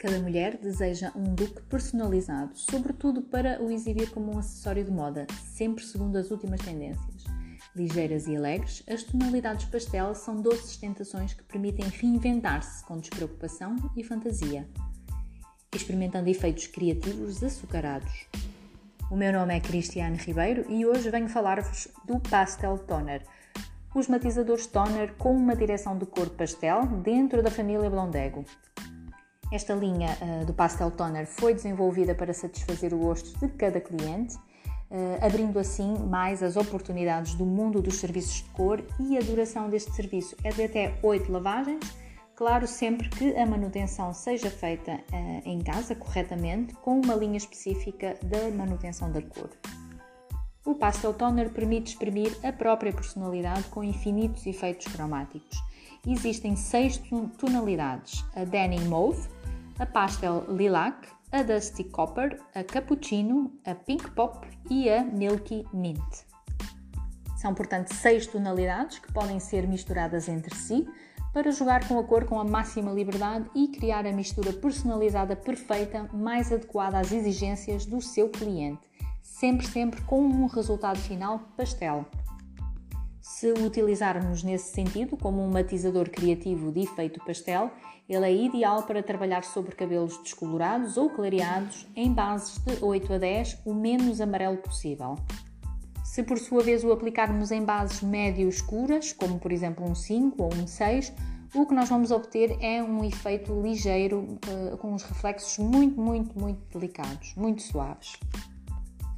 Cada mulher deseja um look personalizado, sobretudo para o exibir como um acessório de moda, sempre segundo as últimas tendências. Ligeiras e alegres, as tonalidades pastel são doces tentações que permitem reinventar-se com despreocupação e fantasia, experimentando efeitos criativos açucarados. O meu nome é Cristiane Ribeiro e hoje venho falar-vos do Pastel Toner, os matizadores toner com uma direção de cor pastel dentro da família Blondego. Esta linha uh, do Pastel Toner foi desenvolvida para satisfazer o gosto de cada cliente, uh, abrindo assim mais as oportunidades do mundo dos serviços de cor e a duração deste serviço é de até 8 lavagens, claro, sempre que a manutenção seja feita uh, em casa corretamente, com uma linha específica da manutenção da cor. O Pastel Toner permite exprimir a própria personalidade com infinitos efeitos cromáticos. Existem seis tonalidades: a Denim Mauve, a Pastel Lilac, a Dusty Copper, a Cappuccino, a Pink Pop e a Milky Mint. São, portanto, seis tonalidades que podem ser misturadas entre si para jogar com a cor com a máxima liberdade e criar a mistura personalizada perfeita, mais adequada às exigências do seu cliente sempre, sempre com um resultado final pastel. Se o utilizarmos nesse sentido, como um matizador criativo de efeito pastel, ele é ideal para trabalhar sobre cabelos descolorados ou clareados em bases de 8 a 10, o menos amarelo possível. Se por sua vez o aplicarmos em bases médio escuras, como por exemplo um 5 ou um 6, o que nós vamos obter é um efeito ligeiro, uh, com os reflexos muito, muito, muito delicados, muito suaves.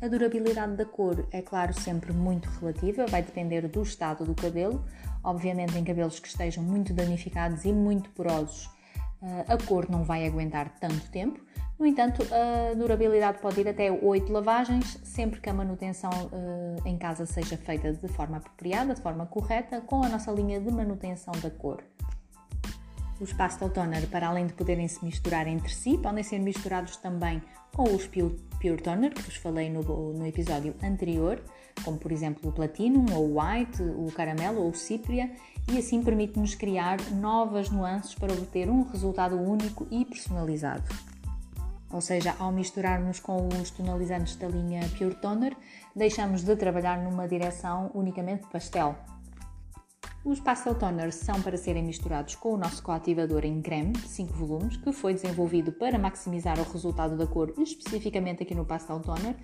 A durabilidade da cor é, claro, sempre muito relativa, vai depender do estado do cabelo. Obviamente, em cabelos que estejam muito danificados e muito porosos, eh, a cor não vai aguentar tanto tempo. No entanto, a durabilidade pode ir até 8 lavagens, sempre que a manutenção eh, em casa seja feita de forma apropriada, de forma correta, com a nossa linha de manutenção da cor. Os pastel toner, para além de poderem se misturar entre si, podem ser misturados também com os Pure Toner, que vos falei no, no episódio anterior, como por exemplo o Platinum, ou o White, o Caramelo ou o Cipria, e assim permite-nos criar novas nuances para obter um resultado único e personalizado. Ou seja, ao misturarmos com os tonalizantes da linha Pure Toner, deixamos de trabalhar numa direção unicamente pastel, os Pastel Toners são para serem misturados com o nosso coativador em creme, 5 volumes, que foi desenvolvido para maximizar o resultado da cor especificamente aqui no Pastel Toner.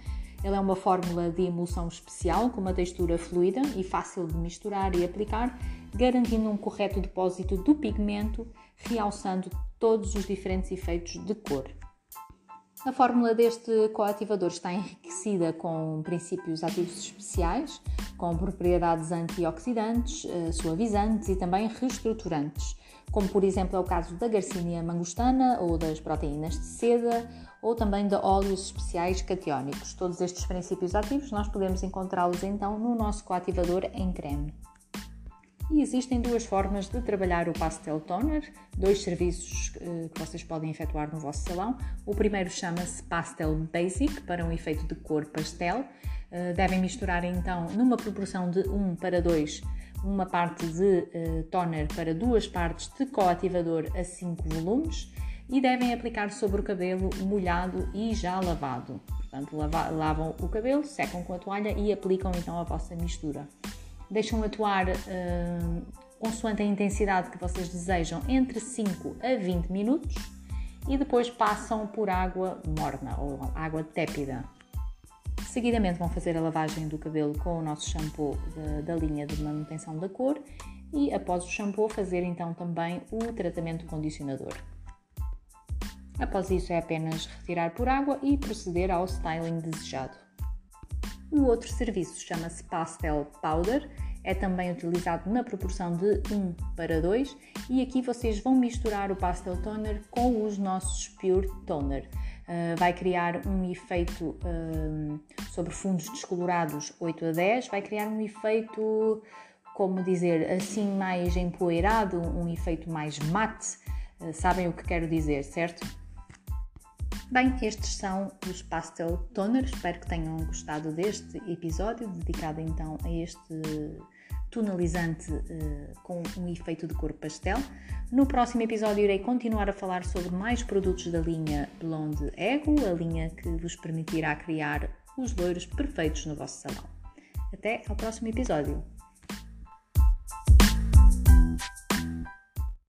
Ele é uma fórmula de emulsão especial com uma textura fluida e fácil de misturar e aplicar, garantindo um correto depósito do pigmento, realçando todos os diferentes efeitos de cor. A fórmula deste coativador está enriquecida com princípios ativos especiais, com propriedades antioxidantes, eh, suavizantes e também reestruturantes, como por exemplo é o caso da Garcinia mangostana ou das proteínas de seda ou também de óleos especiais catiónicos. Todos estes princípios ativos nós podemos encontrá-los então no nosso coativador em creme. E existem duas formas de trabalhar o Pastel Toner, dois serviços eh, que vocês podem efetuar no vosso salão. O primeiro chama-se Pastel Basic, para um efeito de cor pastel. Eh, devem misturar então numa proporção de 1 para 2 uma parte de uh, toner para duas partes de coativador a 5 volumes e devem aplicar sobre o cabelo molhado e já lavado. Portanto, lava, lavam o cabelo, secam com a toalha e aplicam então a vossa mistura deixam atuar uh, consoante a intensidade que vocês desejam entre 5 a 20 minutos e depois passam por água morna ou água tépida. Seguidamente vão fazer a lavagem do cabelo com o nosso shampoo de, da linha de manutenção da cor e após o shampoo fazer então também o tratamento condicionador. Após isso é apenas retirar por água e proceder ao styling desejado. O outro serviço chama-se Pastel Powder, é também utilizado na proporção de 1 para 2 e aqui vocês vão misturar o Pastel Toner com os nossos Pure Toner. Uh, vai criar um efeito uh, sobre fundos descolorados 8 a 10, vai criar um efeito, como dizer, assim mais empoeirado, um efeito mais mate. Uh, sabem o que quero dizer, certo? Bem, estes são os Pastel Toner. Espero que tenham gostado deste episódio, dedicado então a este tonalizante uh, com um efeito de cor pastel. No próximo episódio irei continuar a falar sobre mais produtos da linha Blonde Ego, a linha que vos permitirá criar os loiros perfeitos no vosso salão. Até ao próximo episódio!